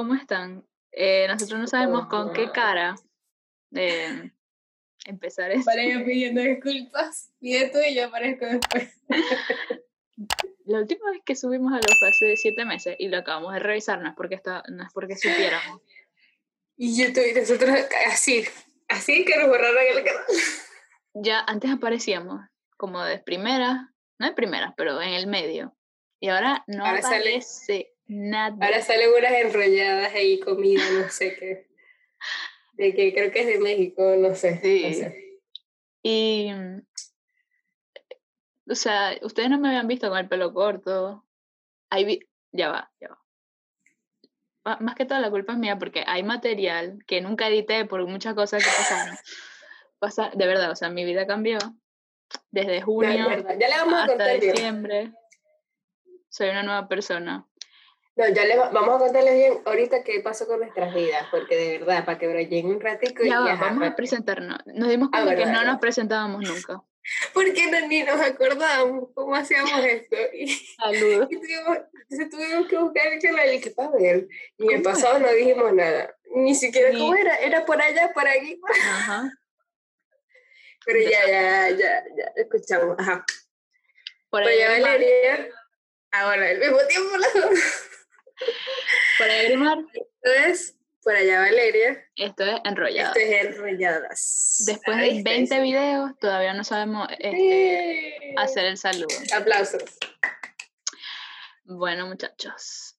¿cómo están? Eh, nosotros no sabemos con qué cara eh, empezar esto. Para yo pidiendo disculpas. Pide tú y yo aparezco después. La última vez que subimos a los fue hace siete meses y lo acabamos de revisar, no es porque, está, no es porque supiéramos. Y YouTube y nosotros así, así que nos borraron el canal. Ya antes aparecíamos como de primera, no de primeras, pero en el medio. Y ahora no Ahora sale- aparece nada. Ahora salen unas enrolladas ahí, comida, no sé qué. De que creo que es de México, no sé. no Sí. sé. Y, o sea, ustedes no me habían visto con el pelo corto. Ahí vi- ya va, ya va. Ma- Más que todo la culpa es mía porque hay material que nunca edité por muchas cosas que pasaron. Pasa, de verdad, o sea, mi vida cambió desde junio verdad. Ya le vamos a hasta diciembre. Soy una nueva persona. No, ya le va- vamos a contarles bien ahorita qué pasó con nuestras vidas, porque de verdad, para que brillen un ratico y Ya va, ajá, vamos a presentarnos. Nos dimos Ah, cuenta que no nos presentábamos nunca. Porque no, ni nos acordábamos cómo hacíamos esto. Y, Saludos. y tuvimos, entonces tuvimos que buscar el canal y que para ver. Y en el ¿Cómo pasado no dijimos nada. Ni siquiera Ni- cómo era. Era por allá, por aquí. Ajá. Pero ya, ya, ya, ya, escuchamos. Ajá. Por ahí allá. Valeria. Ahora, al mismo tiempo las dos. Por ahí Grimar. Entonces, por allá Valeria. Esto es enrollado. Esto es enrolladas. Después Ah, de ¿viste? 20 videos, todavía no sabemos este, Sí. hacer el saludo. Aplausos. Bueno, muchachos,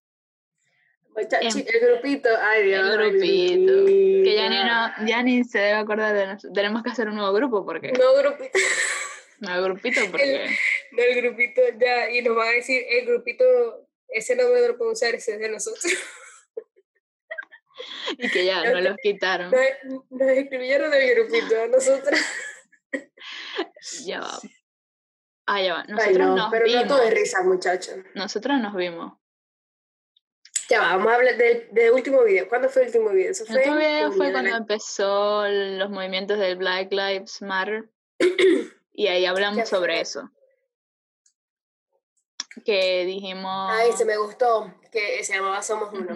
Muchachos, Em- el grupito, ay Dios. el grupito, que ya ni, no, ya ni se debe acordar de nosotros. Tenemos que hacer un nuevo grupo, porque No, grupito, nuevo grupito, porque no, el grupito ya, y nos van a decir, el grupito, ese nombre no lo podemos usar, ese es de nosotros. y que ya no no los quitaron. Nos, nos escribieron del grupito, a nosotros. Ya va. Ah, ya va. Ay, Nosotros no, nos pero vimos. no todo es risa, muchachos. Nosotros nos vimos. Ya va, vamos a hablar del, del último video. ¿Cuándo fue el último video? Eso El último video fue cuando empezó los movimientos del Black Lives Matter y ahí hablamos ¿Qué sobre eso. Que dijimos... Ay, se me gustó, que se llamaba Somos Uno.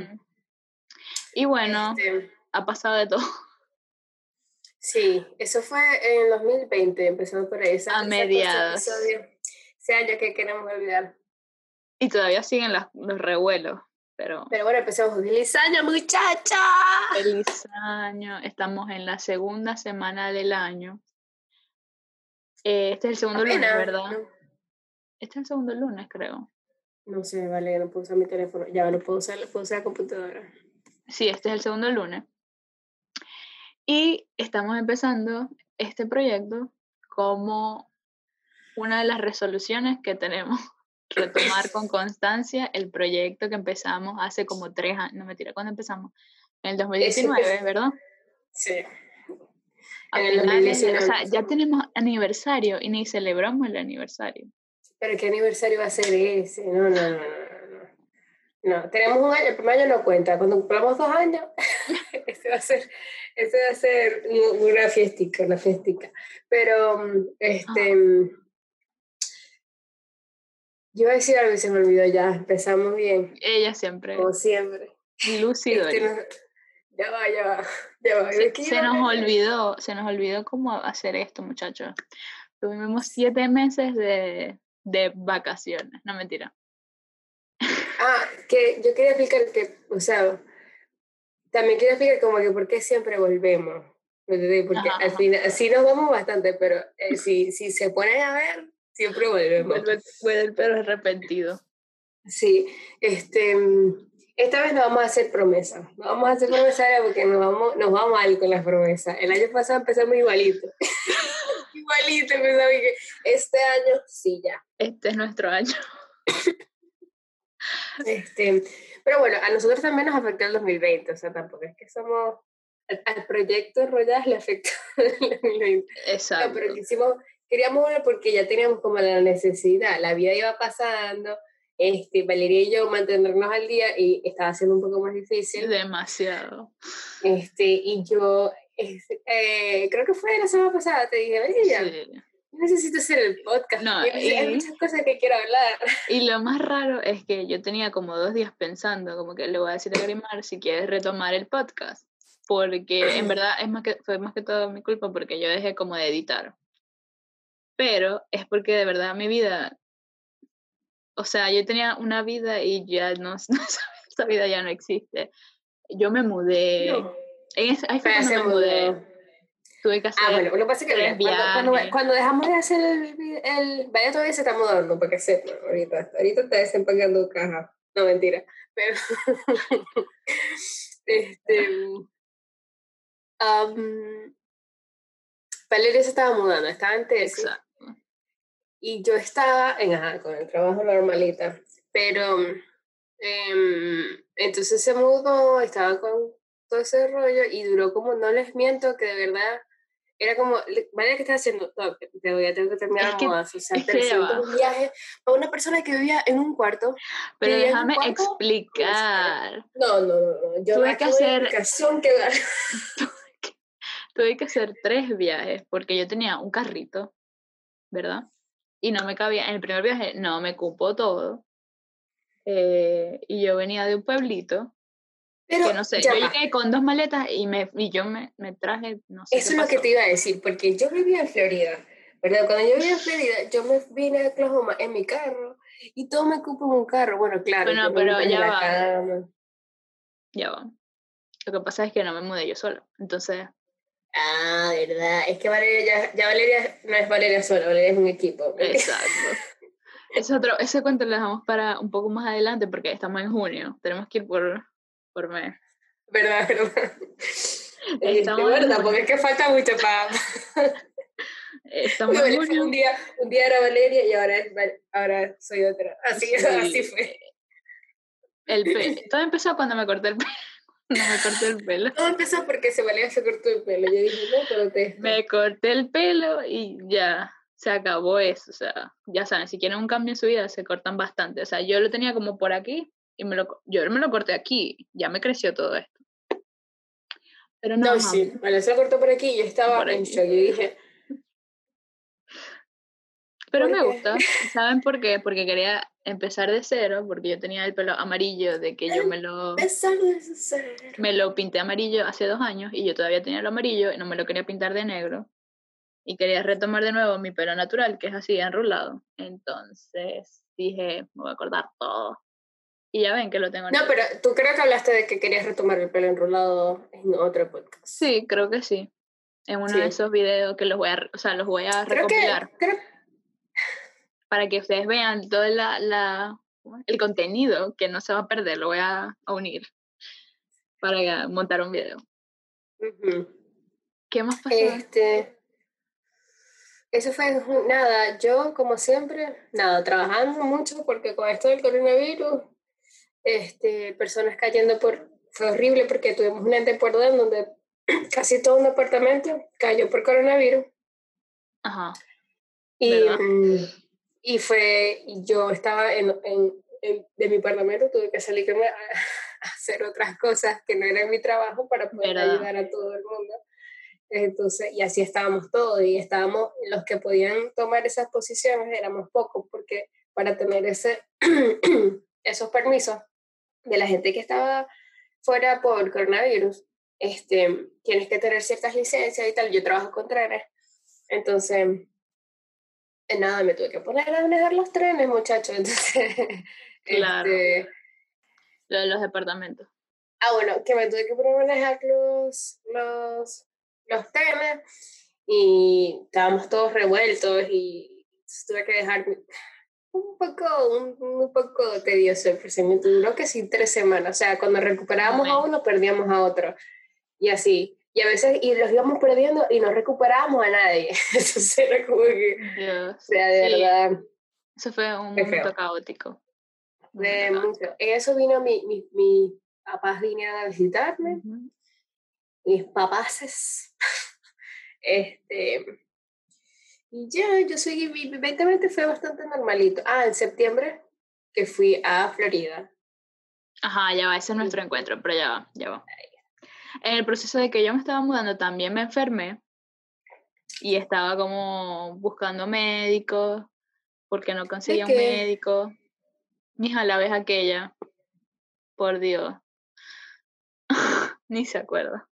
Y bueno, Este, ha pasado de todo. Sí, eso fue en 2020, empezó por ahí. esa- A mediados. Ese año que queremos olvidar. Y todavía siguen las- los revuelos. Pero Pero bueno, empezamos. ¡Feliz año, muchacha! feliz año. Estamos en la segunda semana del año. Eh, este es el segundo lunes, ¿verdad? No, Este es el segundo lunes, creo. no sé, vale, no puedo usar mi teléfono. Ya no puedo usar, puedo usar la computadora. Sí, este es el segundo lunes. Y estamos empezando este proyecto como una de las resoluciones que tenemos. Retomar con constancia el proyecto que empezamos hace como tres años. No me tira, ¿cuándo empezamos? En el 2019, empezó- ¿verdad? Sí. En el o 2019 sea, ya tenemos aniversario y ni celebramos el aniversario. Pero ¿qué aniversario va a ser ese? No, no, no, no. No, no tenemos un año, el primer año no cuenta. Cuando cumplamos dos años, este va a ser, este va a ser un- una fiestica, una fiestica. Pero, mm, este, mm, yo iba a decir algo y se me olvidó ya. Empezamos bien, Ella siempre, como siempre. lucido. Este no- ya va, ya va, ya va. Se, ¿De qué se nos olvidó, se nos olvidó cómo hacer esto, muchachos. Tuvimos siete meses de, de vacaciones, no mentira. Ah, que yo quería explicar que, o sea, también quería explicar como que por qué siempre volvemos. Porque Ajá, al final, sí nos vamos bastante, pero eh, si, si se ponen a ver, siempre volvemos. Vuelve, vuelve el perro arrepentido. Sí, este, mm, esta vez no vamos a hacer promesas. No vamos a hacer promesas porque nos vamos, nos va mal con las promesas. El año pasado empezamos igualito. igualito empezamos que este año sí ya. Este es nuestro año. Este, pero bueno, a nosotros también nos afectó el 2020, o sea, tampoco es que somos, al, al proyecto Royas le afectó el 2020. No, Exacto. pero quisimos, queríamos volver porque ya teníamos como la necesidad, la vida iba pasando, este, Valeria y yo mantenernos al día y estaba siendo un poco más difícil, Demasiado. este, y yo, este, eh, creo que fue la semana pasada, te dije, Valeria, Sí. Necesito hacer el podcast. No, hay y- muchas cosas que quiero hablar. Y lo más raro es que yo tenía como dos días pensando, como que le voy a decir a Grimar si quieres retomar el podcast, porque en verdad es más que, fue más que todo mi culpa porque yo dejé como de editar. Pero es porque de verdad mi vida, o sea, yo tenía una vida y ya no, esa vida ya no existe. Yo me mudé, No. en ese- ahí fue cuando se me mudé, mudó. Tuve que hacer, Ah, bueno, lo que pasa es que cuando, cuando, dejamos de hacer el, el... Vaya todavía se está mudando, para que sepan, ahorita, ahorita está desempacando caja. No, mentira. Pero... este... am, Valeria se estaba mudando, estaba en tesis. exacto. Y yo estaba en, ajá, con el trabajo normalita, pero em, entonces se mudó, estaba con todo ese rollo y duró como, no les miento, que de verdad era como, le- vaya que estás haciendo, no, te voy a tener que terminar Es que- mudanza, o sea, es que ya 300 va. viajes para una persona que vivía en un cuarto. Pero un déjame cuarto, explicar. No, no, no, no, yo Tuve que hacer- que dar. tuve que hacer tres viajes porque yo tenía un carrito, ¿verdad? Y no me cabía, en el primer viaje no me cupó todo. eh, y yo venía de un pueblito, Pero que no sé, ya yo va. llegué con dos maletas y, me, y yo me, me traje, no sé Eso es lo que te iba a decir, porque yo vivía en Florida, ¿verdad? Cuando yo vivía en Florida, yo me vine a Oklahoma en mi carro y todo me cupo en un carro. Bueno, claro, Bueno, pero ya va. cama. Ya va. Lo que pasa es que no me mudé yo sola. Entonces, Ah, verdad. Es que Valeria ya, ya Valeria no es Valeria sola, Valeria es un equipo. exacto. Ese otro, ese cuento lo dejamos para un poco más adelante porque estamos en junio. Tenemos que ir por, por mes. ¿Verdad, verdad? Este, Estamos bueno, junio. tampoco es que falta mucho para... Estamos junio. un, día, un día era Valeria y ahora, es Val- ahora soy otra. Así, Sí. así fue. El Todo empezó cuando me corté el pelo. Cuando me corté el pelo. Todo empezó porque se Valeria se cortó el pelo. Yo dije, no, pero te... Me corté el pelo y ya se acabó eso. O sea, ya saben, si quieren un cambio en su vida, se cortan bastante. O sea, yo lo tenía como por aquí y me lo, yo me lo corté aquí. Ya me creció todo esto. Pero no, No, sí, vale, se lo cortó por aquí y yo estaba Por en aquí. shock. Yo dije, pero ¿por me gusta. ¿Saben por qué? Porque quería empezar de cero, porque yo tenía el pelo amarillo de que yo me lo, me lo pinté amarillo hace dos años y yo todavía tenía lo amarillo y no me lo quería pintar de negro. Y quería retomar de nuevo mi pelo natural, que es así, enrulado. Entonces dije, me voy a cortar todo. Y ya ven que lo tengo No, pero tú creo que hablaste de que querías retomar el pelo enrolado en otro podcast. Sí, creo que sí. En uno de Sí. esos videos que los voy a, o sea, los voy a Creo que, recopilar creo, para que ustedes vean todo la, la, el contenido que no se va a perder, lo voy a, a unir para montar un video. Ujú. ¿Qué más pasó? Este, eso fue nada, yo como siempre, nada, trabajando mucho porque con esto del coronavirus, este, personas cayendo por, fue horrible porque tuvimos una temporada en donde casi todo un departamento cayó por coronavirus Ajá. y, ¿Verdad? mm, y fue, yo estaba en, en, en- de mi apartamento, tuve que salirme a, a hacer otras cosas que no eran mi trabajo para poder ¿Verdad? ayudar a todo el mundo. Entonces, y así estábamos todos, y estábamos, los que podían tomar esas posiciones éramos pocos, porque para tener ese, esos permisos de la gente que estaba fuera por coronavirus, este, tienes que tener ciertas licencias y tal. Yo trabajo con trenes, entonces, nada, me tuve que poner a manejar los trenes, muchachos. Entonces, Claro. este, Lo de los departamentos. Ah, bueno, que me tuve que poner a manejar los, los, los trenes y estábamos todos revueltos y tuve que dejar un poco, un, un poco tedioso el procedimiento. Duró que sí tres semanas. O sea, cuando recuperábamos a uno, perdíamos a otro. Y así. Y a veces y los íbamos perdiendo y no recuperábamos a nadie. Entonces era como que, Dios. o sea, de Sí, verdad. Eso fue un momento feo. caótico. De mucho. En eso vino mi, mi, mi papás vinieron a visitarme. caótico. Ujú. mis papaces. Este. Y ya, yo soy. Mi mi 2020 fue bastante normalito. Ah, en septiembre, que fui a Florida. Ajá, ya va, ese es nuestro encuentro, pero ya va, ya va. En el proceso de que yo me estaba mudando también me enfermé y estaba como buscando médicos porque no conseguía un médico. Mija, la vez aquella. Por Dios. Ni se acuerda.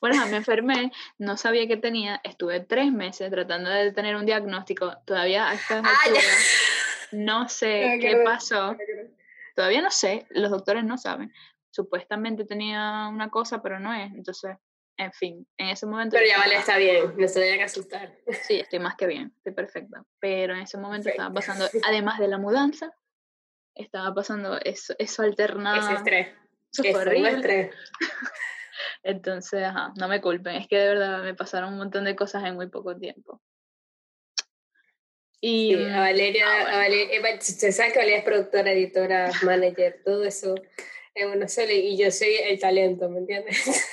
Bueno, me enfermé, no sabía qué tenía, estuve tres meses tratando de tener un diagnóstico, todavía a estas Ah, alturas no sé qué acuerdo, pasó, todavía no sé, los doctores no saben. Supuestamente tenía una cosa, pero no es, entonces, en fin, en ese momento... Pero ya vale, está bien, no se vayan a asustar. Sí, estoy más que bien, estoy perfecta. Pero en ese momento estaba pasando, además de la mudanza, estaba pasando eso, eso alternado. Ese estrés. Eso un horrible. estrés. Entonces, ajá, no me culpen, es que de verdad me pasaron un montón de cosas en muy poco tiempo. Y Sí, a Valeria, ah, a bueno. Valeria, eh, se sabe que Valeria es productora, editora, manager, todo eso en uno solo, y yo soy el talento, ¿me entiendes?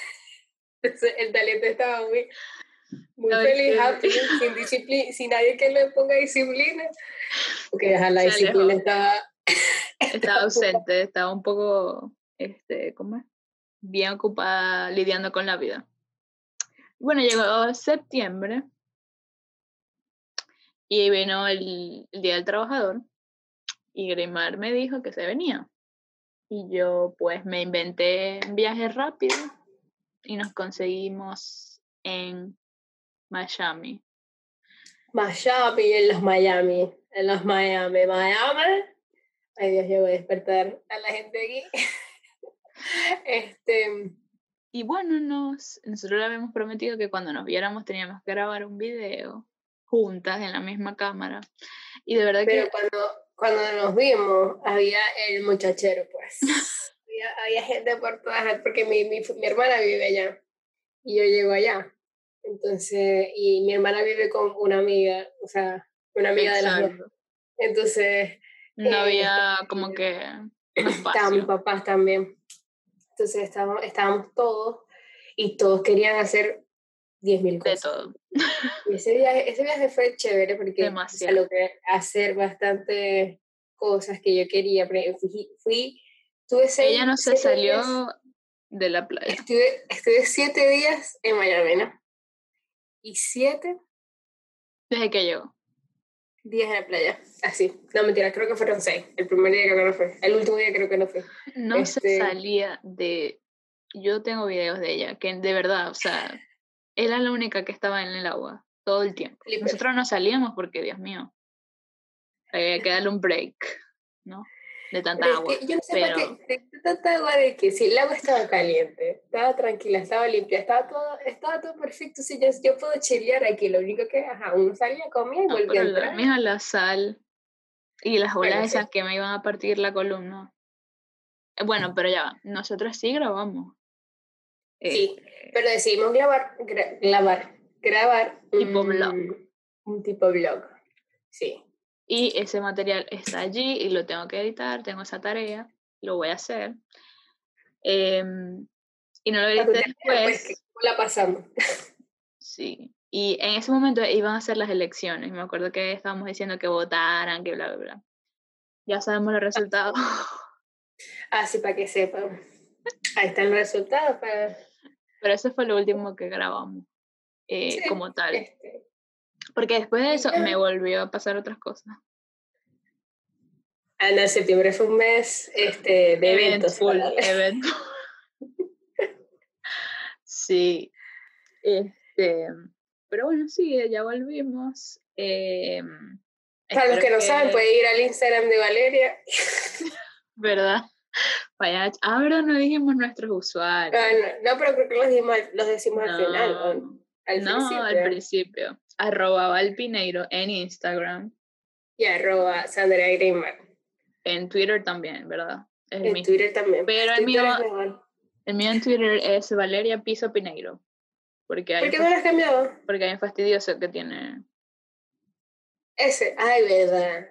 El talento estaba muy, muy Ay, feliz, qué- happy, sin disciplina, sin nadie que le ponga disciplina. Porque ajá, la disciplina alejó. estaba estaba ausente, estaba un poco, este, ¿cómo es? Bien ocupada lidiando con la vida. Bueno, llegó septiembre y vino el, el Día del Trabajador y Grimar me dijo que se venía. Y yo pues me inventé un viaje rápido y nos conseguimos en Miami. Miami, en los Miami, en los Miami, Miami. Ay Dios, yo voy a despertar a la gente aquí. Este, Y bueno, nos, nosotros le habíamos prometido que cuando nos viéramos teníamos que grabar un video juntas en la misma cámara. Y de verdad pero que cuando, cuando nos vimos, había el muchachero, pues. había, había gente por todas partes, porque mi, mi, mi hermana vive allá y yo llego allá. Entonces, y mi hermana vive con una amiga, o sea, una amiga de las dos. Exacto. Entonces, no eh, había como que estaban papás también. Entonces estábamos, estábamos todos y todos querían hacer 10.000 De cosas. todo. Y ese viaje, ese viaje fue chévere porque o sea, Demasiado. logré hacer bastantes cosas que yo quería. pero Fui, fui tuve seis, Ella no se días- salió de la playa. estuve, estuve siete días en Miami, ¿no? Y siete Desde que llegó. Días en la playa. Así. No, mentira, creo que fueron seis. El primer día creo que no fue. El último día creo que no fue. No se Este- salía de... Yo tengo videos de ella, que de verdad, o sea, era la única que estaba en el agua todo el tiempo. Nosotros no salíamos porque, Dios mío, había que darle un break, ¿no? De tanta Pero es agua. que yo no sé pero- por qué de tanta agua de que si el agua estaba caliente, estaba tranquila, estaba limpia, estaba todo, estaba todo perfecto. Si yo, yo puedo chilear aquí, lo único que, ajá, uno salía, comía y No, volvía a la, entrar. mija, la sal y las olas Bueno, sí. esas que me iban a partir la columna. Eh, Bueno, pero ya va, nosotros sí grabamos. Sí, Este, pero decidimos grabar, gra- grabar, grabar Tipo un, blog. un tipo blog. Sí. Y ese material está allí y lo tengo que editar, tengo esa tarea, lo voy a hacer. Em, y no lo edité pues, después. ¿cómo la pasamos? Sí. Y en ese momento iban a ser las elecciones. Me acuerdo que estábamos diciendo que votaran, que bla, bla, bla. Ya sabemos los resultados. Así para que sepan. Ahí están los resultados. Para, Pero eso fue lo último que grabamos eh, Sí, como tal. este, Porque después de eso me volvió a pasar otras cosas. ah, no, septiembre fue un mes este, de eventos. Eventful, eventful. sí. Este, pero bueno, sí, ya volvimos. eh, Para los que no saben, pueden ir al Instagram de Valeria. ¿Verdad? Vaya, ahora no dijimos nuestros usuarios. Ah, no, no, pero creo que los, al- los decimos al final. ¿o No, Al no, principio. al principio. Arroba Valpineiro en Instagram. Y arroba Sandra Greenberg. En Twitter también, ¿verdad? Es En. Twitter también. Pero el mío-. El mío en Twitter es Valeria Piso Pineiro. Porque hay, ¿Por qué no lo has cambiado? porque hay un fastidioso que tiene. Ese. Ay, verdad.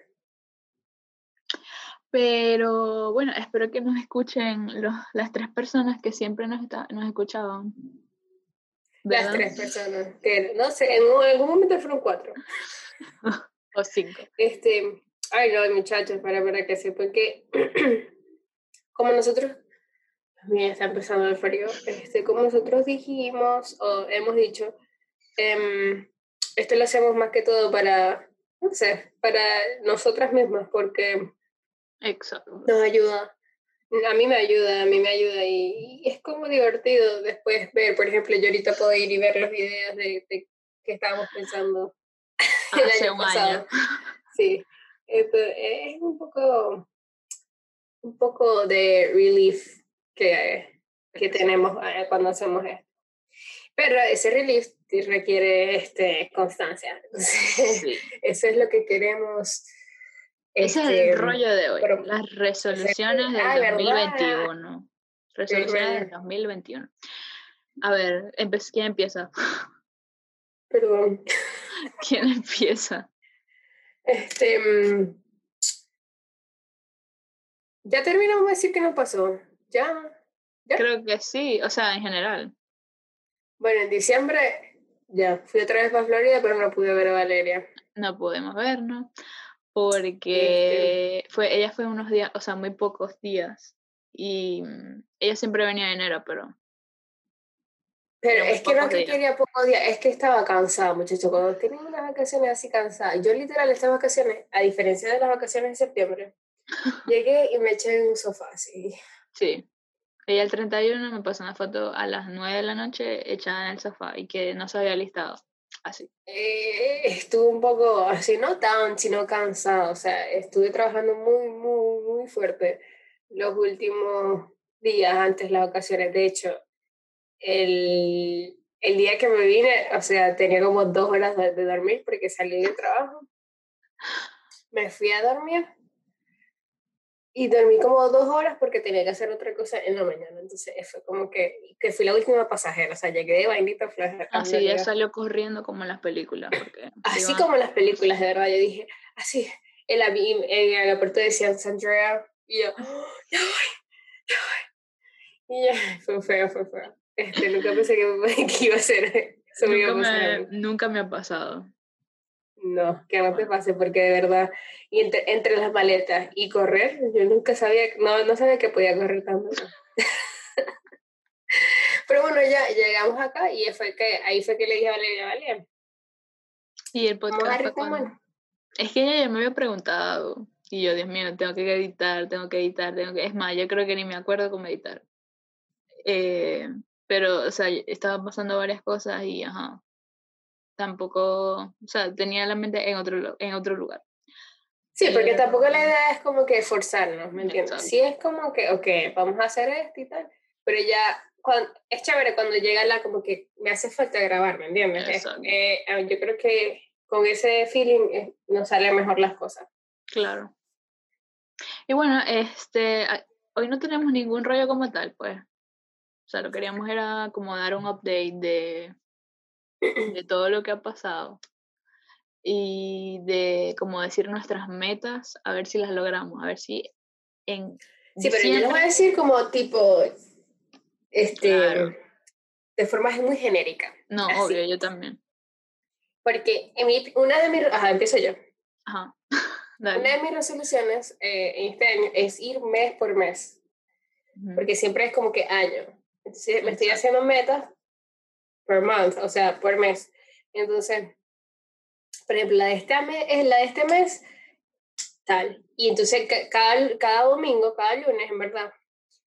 Pero bueno, espero que nos escuchen los, las tres personas que siempre nos, está- nos escuchaban. Las tres personas. Que, no sé, en, un- en algún momento fueron cuatro. O cinco. Este, ay no, muchachos, para, para que sepan que como nosotros, mira, está empezando el frío, este, como nosotros dijimos o hemos dicho, em, esto lo hacemos más que todo para, no sé, para nosotras mismas, porque Exacto. nos ayuda. A mí me ayuda, a mí me ayuda y, es como divertido después ver, por ejemplo, yo ahorita puedo ir y ver los videos de, de que estábamos pensando el Hace año pasado. año. Sí, es un poco, un poco de relief que, que tenemos eh, cuando hacemos esto. Pero ese relief requiere este, constancia. Entonces, Sí. eso es lo que queremos. Ese es este, el rollo de hoy. pero- las resoluciones del Ah, ¿verdad? 2021. Resoluciones del rollo. 2021. A ver, ¿quién empieza? Perdón. ¿Quién empieza? Este, mm, ya terminamos de decir que no pasó. Ya. ¿Ya? Creo que sí, o sea, en general. Bueno, en diciembre ya fui otra vez para Florida, pero no pude ver a Valeria. No pudimos vernos porque fue, ella fue unos días, o sea, muy pocos días. Y mm, ella siempre venía en enero, pero Pero es que no es que días. quería pocos días, es que estaba cansada, muchacho. Cuando tienen unas vacaciones así cansada, yo literal estas vacaciones, a diferencia de las vacaciones de septiembre, llegué y me eché en un sofá así. sí. Ella el 31 me pasó una foto a las 9 de la noche echada en el sofá y que no se había listado. Así. Eh, estuve un poco así, no tan, sino cansada. O sea, estuve trabajando muy, muy, muy fuerte los últimos días antes de las vacaciones. De hecho, el, el día que me vine, o sea, tenía como dos horas de dormir porque salí del trabajo. Me fui a dormir y dormí como dos horas porque tenía que hacer otra cosa en la mañana. Entonces fue como que, que fui la última pasajera. O sea, llegué de vainita Así Florida. salió corriendo como en las películas. Porque Así como en las películas, de verdad. Yo dije, así, en, la, en el aeropuerto decían San Andrea, y yo, "Oh, ya voy, ya voy. Y ya, fue feo, fue feo. Este, nunca pensé que, que iba a ser, eso nunca, me, nunca me ha pasado. No, que no te pase, porque de verdad, y entre, entre las maletas y correr, yo nunca sabía, no, no sabía que podía correr tanto. Pero bueno, ya llegamos acá y fue que, ahí fue que le dije a Valeria, Valeria, Y el podcast fue cuando- retomar. Es que ella ya me había preguntado. Y yo, Dios mío, tengo que editar, tengo que editar, tengo que... Es más, yo creo que ni me acuerdo cómo editar. Eh, pero, o sea, estaban pasando varias cosas y, ajá, tampoco, o sea, tenía la mente en otro, en otro lugar. Sí, porque Eh, tampoco la idea es como que forzarnos, ¿me entiendes? Exacto. Sí es como que, ok, vamos a hacer esto y tal, pero ya cuando, es chévere cuando llega la como que me hace falta grabar, ¿me entiendes? Es- eh, ah, yo creo que con ese feeling eh, nos salen mejor las cosas. Claro. Y bueno, este, a- hoy no tenemos ningún rollo como tal, pues. O sea, lo que queríamos era como dar un update de, de todo lo que ha pasado y de como decir nuestras metas, a ver si las logramos, a ver si en Sí, pero yo les voy a decir como tipo, este, Claro. de forma muy genérica, No, así. obvio, yo también. porque en mi, una de mis, ajá, empiezo yo. Ajá. Una de mis resoluciones eh, en este año es ir mes por mes. Porque siempre es como que año. Entonces me estoy haciendo metas per month, o sea, por mes. Entonces, por ejemplo, la de este mes, es la de este mes, tal. Y entonces ca- cada, cada domingo, cada lunes, en verdad,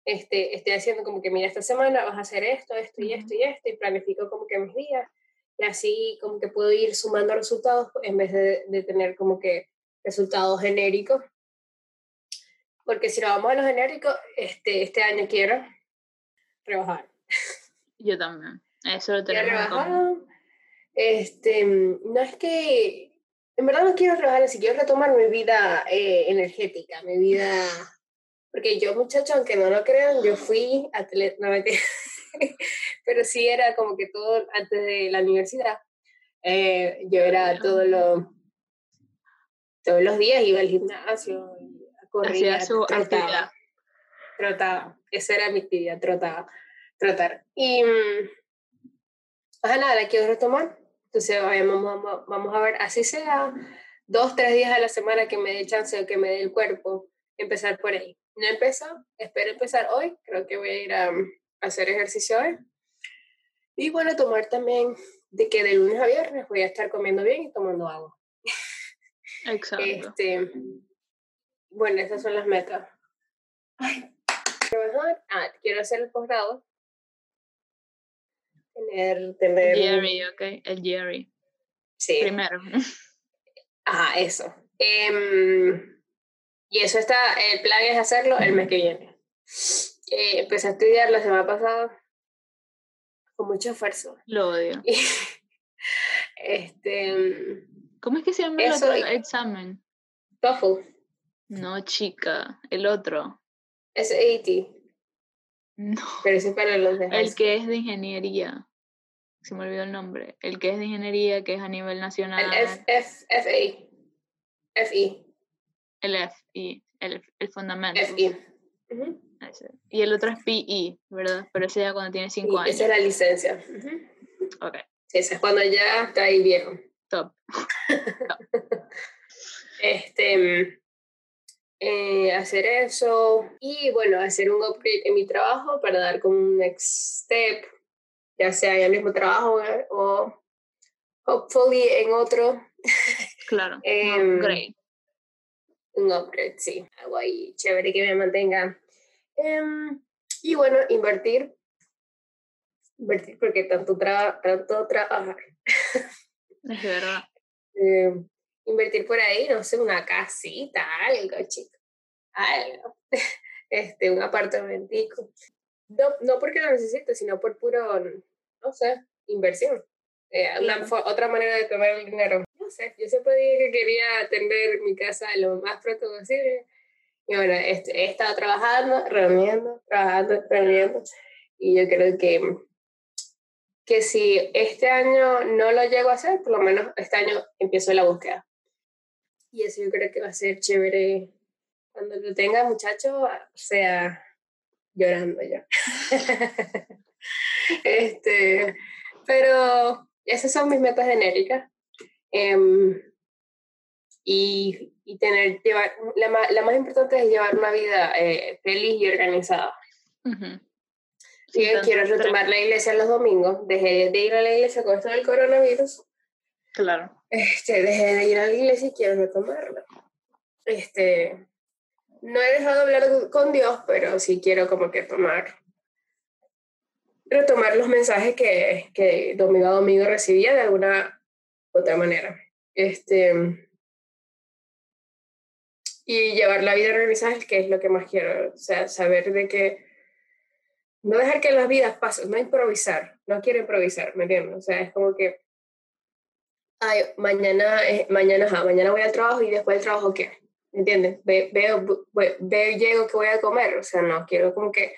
este, estoy haciendo como que, mira, esta semana vas a hacer esto, esto y esto y esto, y planifico como que mis días. Y así como que puedo ir sumando resultados en vez de, de tener como que resultados genéricos. Porque si nos vamos a los genéricos, este, este año quiero rebajar. Yo también. Eso lo tenemos rebajar. Este, no es que, en verdad no quiero rebajar, si quiero retomar mi vida eh, energética, mi vida, porque yo muchacho, aunque no lo crean, yo fui atleta, no mentira. pero sí era como que todo antes de la universidad, eh, yo era todo lo, todos los días iba al gimnasio, corría, Hacía su trotaba actividad. trotaba. Esa era mi actividad, trotaba, trotar. Y, mm, ajá, nada, la quiero retomar. Entonces, vamos, vamos, vamos a ver, así sea dos, tres días a la semana que me dé chance o que me dé el cuerpo, empezar por ahí. No empezó, espero empezar hoy, creo que voy a ir a, a hacer ejercicio hoy. Y bueno, tomar también de que de lunes a viernes voy a estar comiendo bien y tomando agua. Exacto. Este, bueno, esas son las metas. Ay, trabajar. Ah, quiero hacer el posgrado. Tener, tener. Jerry, ok, el Jerry. Sí. Primero. Ajá, eso. Em, y eso está, el plan es hacerlo el mes que viene. Eh, empecé a estudiar la semana pasada con mucho esfuerzo. Lo odio. este, ¿Cómo es que se llama el otro y- examen? TOEFL, No, chica, el otro. SAT, No, pero ese es para los de el que es de ingeniería. Se me olvidó el nombre. El que es de ingeniería, que es a nivel nacional. El F, F, FA, FE, El FI, el, el fundamento. FE. Ujú. Ese. Y el otro es PE, ¿verdad? Pero ese ya cuando tiene Sí, 5 años. esa es la licencia. Ok, esa es cuando ya está ahí viejo. top. Este, eh, hacer eso y bueno, hacer un upgrade en mi trabajo para dar como un next step, ya sea en el mismo trabajo o hopefully en otro, Claro. no, Em, great. un upgrade, sí, algo ahí chévere que me mantenga. Em, y bueno, invertir, invertir porque tanto, tra tanto trabajar. Es verdad. eh, invertir por ahí, no sé, una casita, algo, chico, algo, este, un apartamentico. No, no porque lo necesite, sino por puro, no sé, inversión. Eh, una otra manera de tomar el dinero. No sé, yo siempre dije que quería atender mi casa lo más pronto posible. Y bueno, este, he estado trabajando, reuniendo, trabajando, reuniendo. Y yo creo que que si este año no lo llego a hacer, por lo menos este año empiezo la búsqueda. Y eso yo creo que va a ser chévere cuando lo tenga, muchacho, o sea, llorando ya. este, pero esas son mis metas genéricas. Em, y, y tener, llevar, la, la más importante es llevar una vida eh, feliz y organizada. Ujú. Sí, Sin tanto quiero retomar la iglesia los domingos. Dejé de ir a la iglesia con esto del coronavirus. Claro. Este, dejé de ir a la iglesia y quiero retomarla. Este, no he dejado de hablar con Dios, pero sí quiero como que tomar, retomar los mensajes que, que domingo a domingo recibía de alguna otra manera. Este, y llevar la vida organizada, que es lo que más quiero. O sea, saber de que no dejar que las vidas pasen, no improvisar, no quiero improvisar, ¿me entiendes? O sea, es como que, ay, mañana, eh, mañana, ajá, mañana voy al trabajo y después del trabajo, ¿qué? ¿Me entiendes? Ve- veo, veo, llego que voy a comer, o sea, no, quiero como que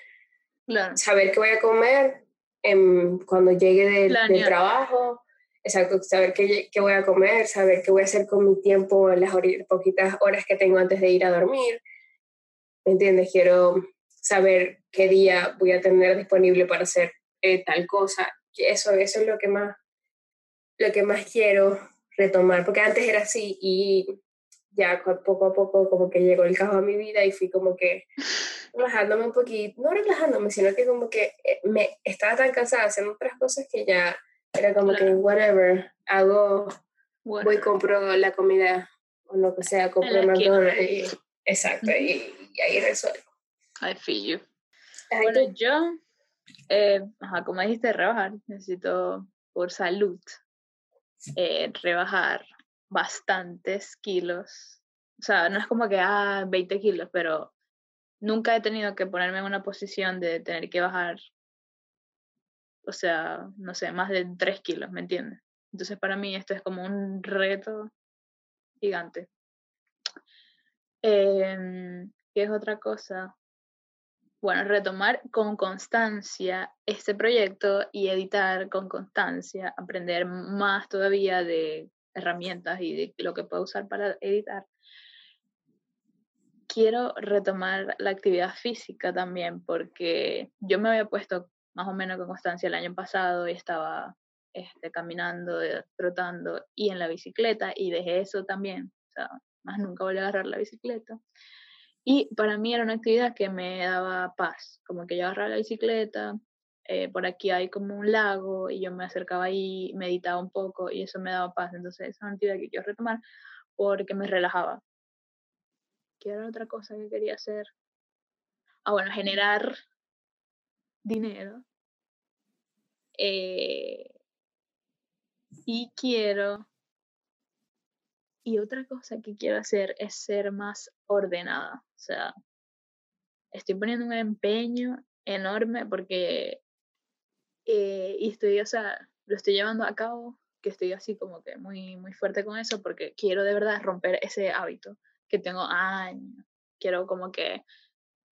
Claro. saber qué voy a comer em, cuando llegue del, trabajo, exacto, saber qué, qué voy a comer, saber qué voy a hacer con mi tiempo en las poquitas horas que tengo antes de ir a dormir, ¿me entiendes? Quiero saber qué día voy a tener disponible para hacer eh, tal cosa, eso, eso es lo que más, lo que más quiero retomar, porque antes era así y ya poco a poco como que llegó el caos a mi vida y fui como que relajándome un poquito, no relajándome, sino que como que eh, me estaba tan cansada haciendo otras cosas que ya era como que Claro. whatever, hago, Bueno, voy compro la comida o lo que sea, compro. McDonald's y, exacto, Ujú. y, y ahí resuelvo. I feel you. Ay, Bueno, tú. yo, eh, ajá, como dijiste, rebajar. Necesito, por salud, eh, rebajar bastantes kilos. O sea, no es como que, ah, 20 kilos, pero nunca he tenido que ponerme en una posición de tener que bajar, o sea, no sé, más de 3 kilos, ¿me entiendes? Entonces, para mí esto es como un reto gigante. Em, ¿Qué es otra cosa? Bueno, retomar con constancia este proyecto y editar con constancia, aprender más todavía de herramientas y de lo que puedo usar para editar. Quiero retomar la actividad física también porque yo me había puesto más o menos con constancia el año pasado y estaba este, caminando, eh, trotando y en la bicicleta y dejé eso también. O sea, más nunca volví a agarrar la bicicleta. Y para mí era una actividad que me daba paz, como que yo agarraba la bicicleta eh, por aquí hay como un lago y yo me acercaba ahí, meditaba un poco y eso me daba paz. Entonces, esa es una actividad que quiero retomar porque me relajaba. ¿Qué era otra cosa que quería hacer? Ah, bueno, generar dinero. Eh, y quiero y otra cosa que quiero hacer es ser más ordenada. O sea, estoy poniendo un empeño enorme porque, eh, y estoy, o sea, lo estoy llevando a cabo, que estoy así como que muy, muy fuerte con eso porque quiero de verdad romper ese hábito que tengo años. Quiero como que,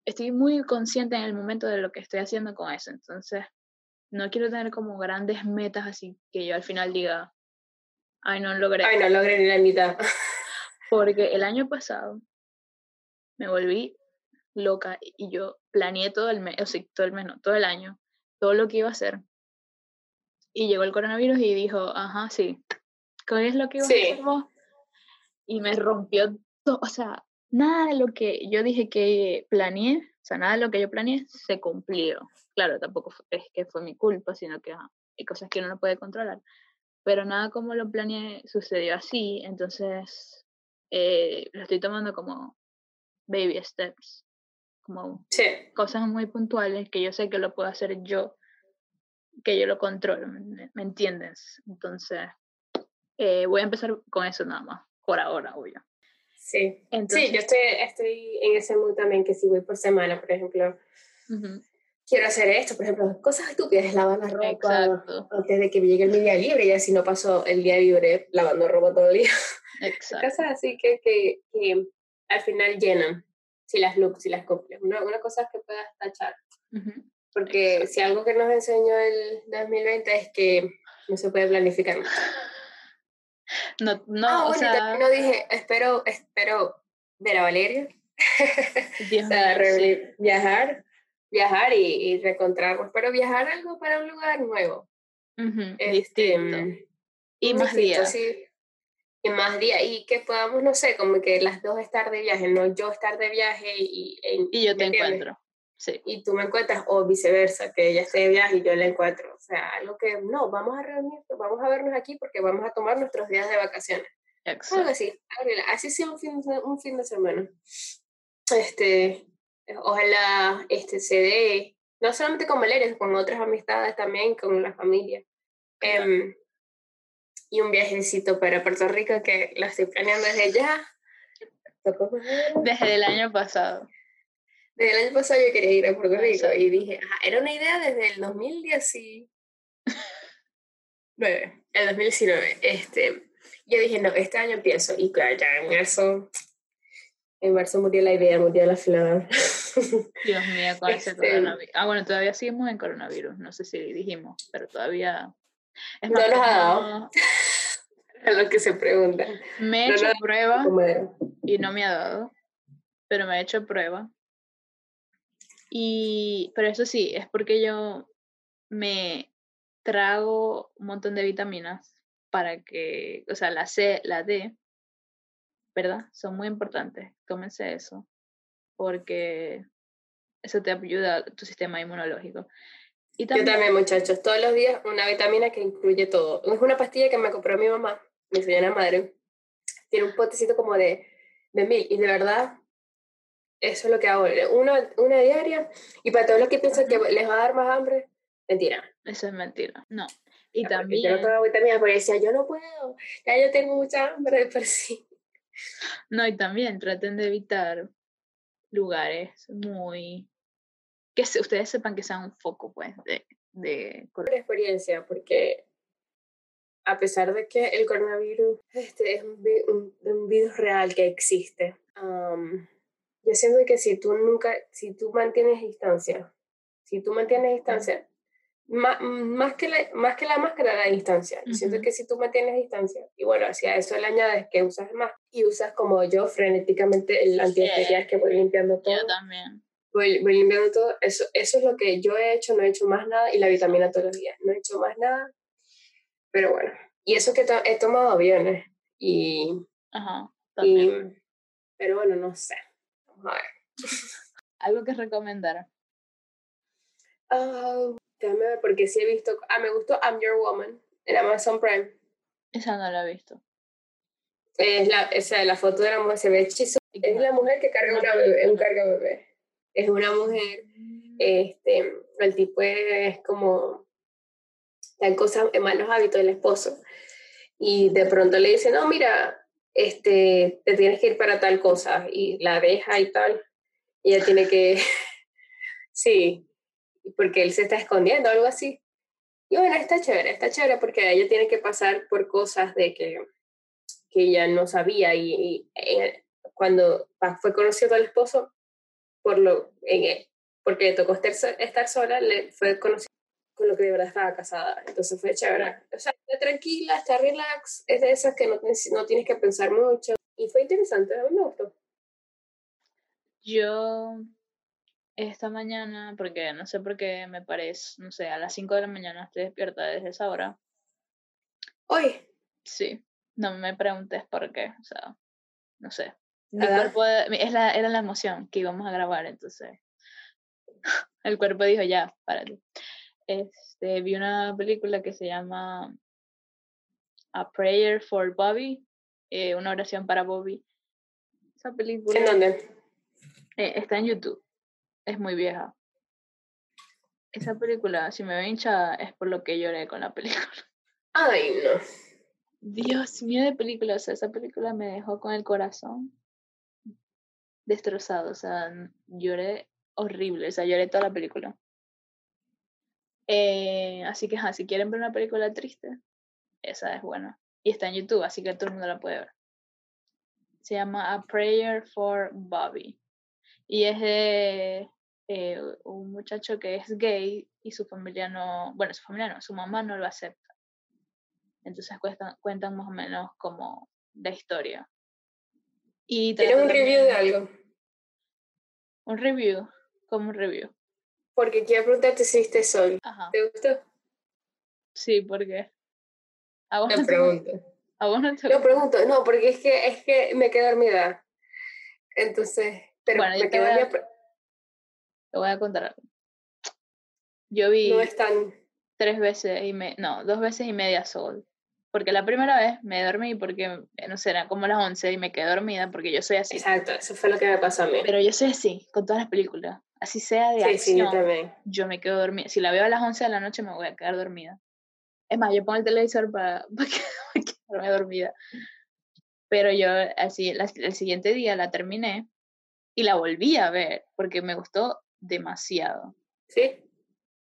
estoy muy consciente en el momento de lo que estoy haciendo con eso. Entonces, no quiero tener como grandes metas así que yo al final diga, Ay, no logré. Ay, no logré ni la mitad. Porque el año pasado me volví loca y yo planeé todo el mes, o sea, todo el mes, no, todo el año, todo lo que iba a hacer. Y llegó el coronavirus y dijo, ajá, sí, ¿qué es lo que iba a hacer vos? Y me rompió o sea, nada de lo que yo dije que planeé, o sea, nada de lo que yo planeé se cumplió. Claro, tampoco es que fue mi culpa, sino que hay cosas que uno no puede controlar pero nada como lo planeé sucedió así, entonces eh, lo estoy tomando como baby steps, como cosas muy puntuales que yo sé que lo puedo hacer yo, que yo lo controlo, ¿me, entiendes? Entonces, eh, voy a empezar con eso nada más, por ahora, obvio. Sí, sí yo estoy, estoy en ese mood también, que si voy por semana, por ejemplo, quiero hacer esto, por ejemplo, cosas estúpidas, lavar la ropa antes de que me llegue el día libre, y así no paso el día libre lavando ropa todo el día. Exacto. Cosas así que, que, que, al final llenan, si las looks, si las cumples. Una, una cosa que puedas tachar. Porque si algo que nos enseñó el 2020 es que no se puede planificar No, no, ah, o sea... no dije, espero, espero ver a Valeria. Dios viajar viajar y, y reencontrarnos, pero viajar algo para un lugar nuevo. Este, mm, y más días. y más días. Y que podamos, no sé, como que las dos estar de viaje, no yo estar de viaje y... Y, yo te encuentro. Sí. Y tú me encuentras, o viceversa, que ella esté de viaje y yo la encuentro. O sea, algo que, no, vamos a reunirnos, vamos a vernos aquí porque vamos a tomar nuestros días de vacaciones. Exacto. Algo así, así sea un fin, un fin de semana. Este, ojalá este, se dé, no solamente con Valeria, con otras amistades también, con la familia. Em, y un viajecito para Puerto Rico que lo estoy planeando desde ya. Desde el año pasado. Desde el año pasado yo quería ir a Puerto Rico y dije, era una idea desde el 2019, el 2019. Este, yo dije, no, este año empiezo. Y ya en marzo en marzo murió la idea, murió la flor. Dios mío, con ese este coronavirus. Ah, bueno, todavía seguimos en coronavirus, no sé si dijimos, pero todavía... Es no nos ha dado. A los que se preguntan. Me he hecho prueba y no me ha dado, pero me he hecho prueba. Y, pero eso sí, es porque yo me trago un montón de vitaminas para que, o sea, la C, la D, ¿verdad? Son muy importantes. Tómense eso, porque eso te ayuda a tu sistema inmunológico. Y también, Yo también, muchachos, todos los días una vitamina que incluye todo. Es una pastilla que me compró mi mamá, mi señora madre. Tiene un potecito como de, de mil y de verdad eso es lo que hago. Una, una diaria y para todos los que piensan que les va a dar más hambre, mentira. Eso es mentira. No. Y también. Yo no tomo vitaminas porque decía, yo no puedo, ya yo tengo mucha hambre por sí. No, y también traten de evitar lugares muy... que ustedes sepan que sean un foco, pues, de... de... experiencia, porque a pesar de que el coronavirus este, es un, un, virus real que existe, yo siento que si tú nunca, si tú mantienes distancia, si tú mantienes distancia, más, que la, más que la máscara, la distancia. Siento que si tú mantienes distancia, y bueno, hacia eso le añades que usas más y usas como yo frenéticamente el antibacterial que voy limpiando todo. Yo también. Voy, voy, limpiando todo. Eso, eso es lo que yo he hecho, no he hecho más nada, y la vitamina todos los días. No he hecho más nada, pero bueno. Y eso que he tomado aviones. Y, Ajá, y, pero bueno, no sé. Vamos a ver. ¿Algo que recomendar? Uh, Déjame ver, porque sí he visto. Ah, me gustó I'm Your Woman en Amazon Prime. Esa no la he visto. Es la, o sea, la foto de la mujer se ve hechizo. Es la mujer que carga una bebé, un carga bebé. Es una mujer, este, el tipo es como, está en cosas, en malos hábitos del esposo. Y de pronto le dice, no, mira, este, te tienes que ir para tal cosa. Y la deja y tal. Y ella tiene que, sí, porque él se está escondiendo, algo así. Y bueno, está chévere, está chévere porque ella tiene que pasar por cosas de que, que ella no sabía y, eh, cuando fue conocido al esposo, por lo, en, porque le tocó estar, sola, le fue conocido con lo que de verdad estaba casada. Entonces fue chévere. O sea, está tranquila, está relax, es de esas que no, no tienes que pensar mucho. Y fue interesante, a mí me gustó. Yo esta mañana, porque no sé por qué me parece, no sé, a las 5 de la mañana estoy despierta desde esa hora. ¿Hoy? Sí, no me preguntes por qué, o sea, no sé. Mi cuerpo, es la, era la emoción que íbamos a grabar, entonces el cuerpo dijo ya, párate. Este, vi una película que se llama A Prayer for Bobby, eh, una oración para Bobby. Esa película. ¿En dónde? Eh, está en YouTube es muy vieja. Esa película, si me ve hinchada, es por lo que lloré con la película. Ay, no. Dios mío de película, o sea, esa película me dejó con el corazón destrozado, o sea, lloré horrible, o sea, lloré toda la película. Eh, así que, si quieren ver una película triste, esa es buena. Y está en YouTube, así que todo el mundo la puede ver. Se llama A Prayer for Bobby. Y es de eh, un muchacho que es gay y su familia no, bueno, su familia no, su mamá no lo acepta. Entonces cuentan, cuentan más o menos como la historia. Y ¿Tienes un review de algo? Un review, como un review. Porque quiero preguntarte si viste Sol. ¿Te gustó? Sí, ¿por qué? ¿A vos no pregunto. ¿A vos no te No pregunto, no, porque es que, es que me quedé dormida. Entonces, pero bueno, yo te voy, a, te voy a contar algo. Yo vi no es tan... tres veces y me, no, dos veces y media Sol. Porque la primera vez me dormí porque, no sé, era como las 11 y me quedé dormida porque yo soy así. Exacto, eso fue lo que me pasó a mí. Pero yo soy así, con todas las películas. Así sea de sí, acción, sí, yo, también. yo me quedo dormida. Si la veo a las 11 de la noche me voy a quedar dormida. Es más, yo pongo el televisor para, para quedarme dormida. Pero yo, así, el siguiente día la terminé y la volví a ver porque me gustó demasiado. Sí.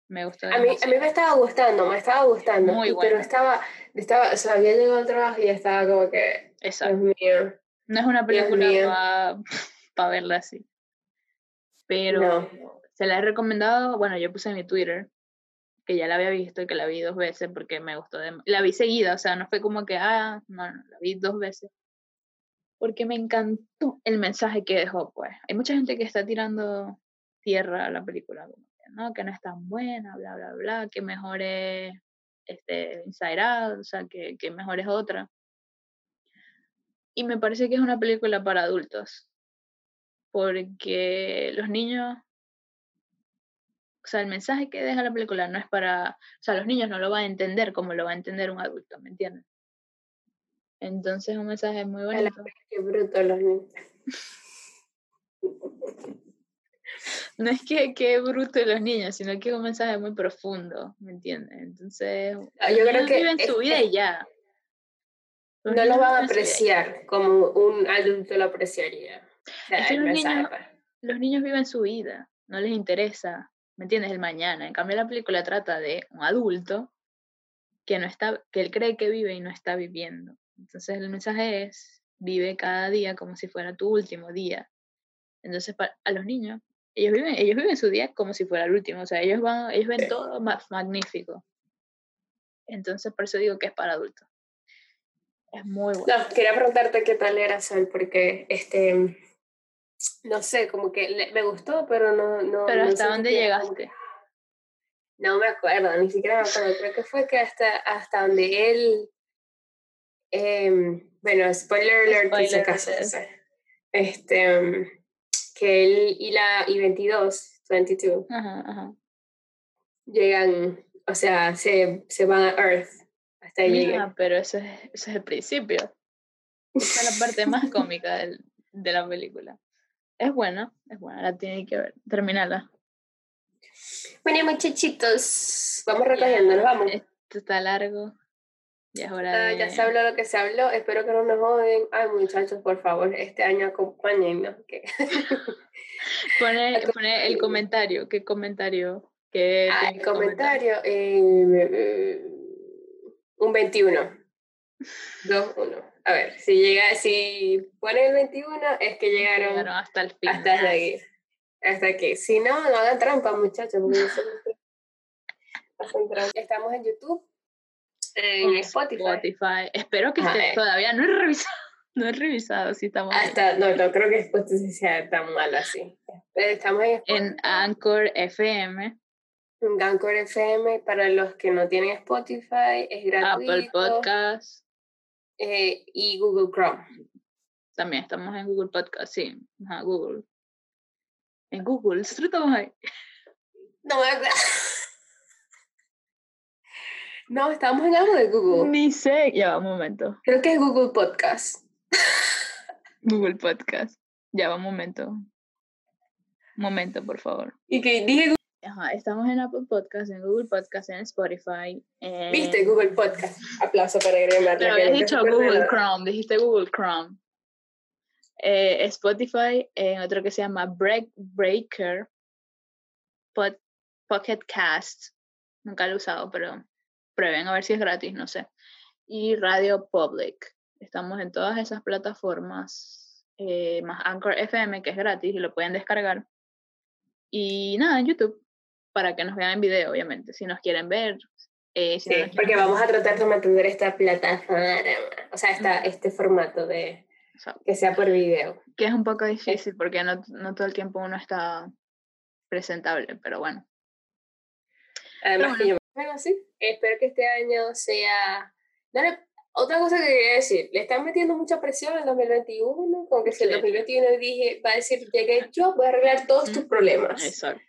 Me gustó a mí, a mí me estaba gustando, me estaba gustando. Muy bueno. Pero estaba, estaba, o sea, había llegado al trabajo y estaba como que. Exacto. Dios mío. No es una película para verla así. Pero se la he recomendado, bueno, yo puse en mi Twitter que ya la había visto y que la vi dos veces porque me gustó. De, la vi seguida, o sea, no fue como que, ah, no, la vi dos veces porque me encantó el mensaje que dejó, pues. Hay mucha gente que está tirando tierra a la película, ¿no? Que no es tan buena, bla, bla, bla, que mejor es este, Inside Out, o sea, que, que mejor es otra. Y me parece que es una película para adultos, porque los niños, o sea, el mensaje que deja la película no es para, o sea, los niños no lo van a entender como lo va a entender un adulto, ¿me entiendes? Entonces un mensaje muy bonito. Qué bruto los niños. No es que qué bruto los niños, sino que es un mensaje muy profundo, ¿me entiendes? Entonces, ah, yo creo que viven su vida y ya. no lo van a apreciar como un adulto lo apreciaría. los, niños, los niños viven su vida, no les interesa, ¿me entiendes? El mañana. En cambio, la película trata de un adulto que no está, que él cree que vive y no está viviendo. Entonces el mensaje es, vive cada día como si fuera tu último día. Entonces a los niños, ellos viven, ellos viven su día como si fuera el último, o sea, ellos, van, ellos ven todo más magnífico. Entonces por eso digo que es para adultos. Es muy bueno. No, quería preguntarte qué tal era Sol, porque este, no sé, como que me gustó, pero no... no pero ¿hasta dónde llegaste? No me acuerdo, ni siquiera me acuerdo. Creo que fue que hasta, hasta donde él Em, bueno, spoiler alert, spoiler Este, que él y la y 22, 22, llegan, o sea, se, se van a Earth. Hasta ahí llegan. pero ese es, ese es el principio. Esa es la parte más cómica del- de la película. Es buena, es buena, la tienen que ver. Terminala. Bueno, muchachitos, vamos recogiendo, nos vamos. Esto está largo. Ya es hora Ah, de... ya se habló lo que se habló, espero que no nos joden. Ay, muchachos, por favor, este año acompáñennos. Pone, pone el comentario. ¿Qué comentario? ¿Qué Ah, el comentario, eh, un 21. 2, 1. A ver, si llega, si ponen el 21 es que llegaron Llegaron hasta el fin. hasta aquí. Hasta aquí. Si no, no hagan trampa, muchachos. Estamos en YouTube, en Spotify. Spotify. Espero que esté todavía. No he revisado. No he revisado si estamos ahí. No, no creo que Spotify sea tan malo así. Eh, Estamos en Spotify. en Anchor FM, en Anchor FM para los que no tienen Spotify, es gratuito. Apple Podcast. Eh, y Google Chrome. También estamos en Google Podcast. Sí, ajá, Google. En Google, nosotros estamos ahí. No me acuerdo. No, estamos en algo de Google. Ni sé. Ya va, un momento. Creo que es Google Podcast. Google Podcast. Ya va, un momento. Un momento, por favor. Y que dije, Google- Ajá, estamos en Apple Podcast, en Google Podcast, en Spotify. En... viste Google Podcast. Aplauso para Gremar. Pero habías dicho Google Chrome, dijiste Google Chrome. Eh, Spotify, en otro que se llama Break Breaker, Pod- Pocket Cast, nunca lo he usado, pero prueben a ver si es gratis, no sé. Y Radio Public. Estamos en todas esas plataformas, eh, más Anchor FM, que es gratis y lo pueden descargar. Y nada, en YouTube, para que nos vean en video, obviamente, si nos quieren ver. eh, si no Sí, nos porque quieren- vamos a tratar de mantener esta plataforma, o sea, esta, este formato de o sea, que sea por video. que es un poco difícil porque no, no todo el tiempo uno está presentable, pero bueno. Además que yo... Bueno, sí, espero que este año sea... No le- Otra cosa que quería decir, le están metiendo mucha presión en 2021, como que si el Sí. 2021 dije, va a decir, llegué yo, voy a arreglar todos tus Mm, problemas. Exacto.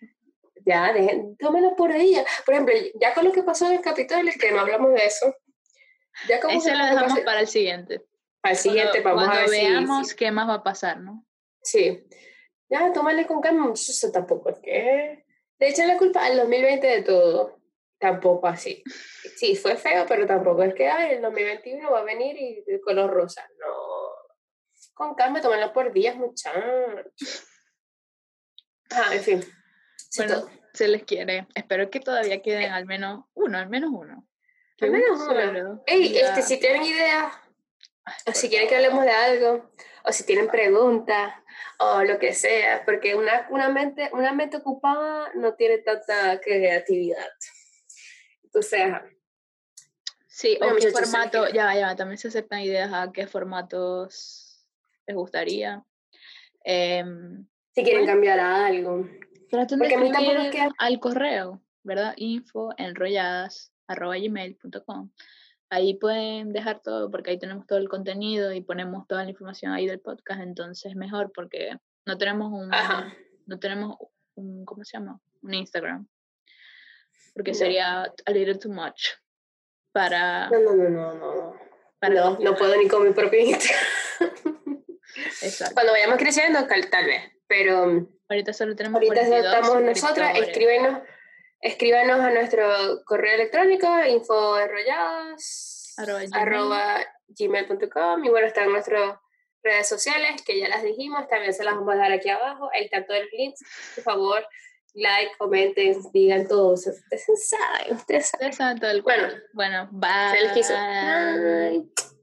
Ya, dejen, por ahí. ya. Por ejemplo, ya con lo que pasó en el Capitolio, que no hablamos de eso, ya como Ese lo dejamos para el siguiente. al siguiente Cuando- vamos a cuando ver si- veamos si, qué más va a pasar, ¿no? Sí. Ya, tómale con calma, eso tampoco es que... Le echan la culpa al 2020 de todo. Tampoco así. Sí, fue feo, pero tampoco es que ay, el 2021 va a venir y de color rosa. No. Con calma, tómalo por días, muchachos. Ah, en fin. Bueno, se les quiere. Espero que todavía queden al menos uno, al menos uno. Que Al menos uno Ey, este, si tienen ideas, "Ay, o si quieren que favor". hablemos de algo, o si tienen preguntas, o lo que sea, porque una, una, mente, una mente ocupada no tiene tanta creatividad. Entonces. Sí, Bueno, o qué formato, ya, ya, también se aceptan ideas a qué formatos les gustaría. Em, si quieren Bueno. cambiar a algo. Traten de escribir que- al correo, ¿verdad? Info enrolladas arroba gmail.com. Ahí pueden dejar todo porque ahí tenemos todo el contenido y ponemos toda la información ahí del podcast, entonces mejor porque no tenemos un Ajá. no tenemos un ¿cómo se llama? un Instagram. Porque No. sería a little too much para No, no, no, no, no. para No, no puedo ni con mi propio Instagram. Exacto. Cuando vayamos creciendo, tal vez. Pero um, Ahorita solo tenemos ahorita 42 estamos nosotras. Escríbenos, escríbanos a nuestro correo electrónico, infoenrolladas, Arroba gmail. arroba gmail.com. Y bueno, están nuestras redes sociales, que ya las dijimos. También se las vamos a dejar aquí abajo. Ahí están todos los links. Por favor, like, comenten, digan todo. Ustedes saben, ustedes saben. Ustedes saben todo el Bueno. cuento. Bueno, bye. Se les quiso. Bye.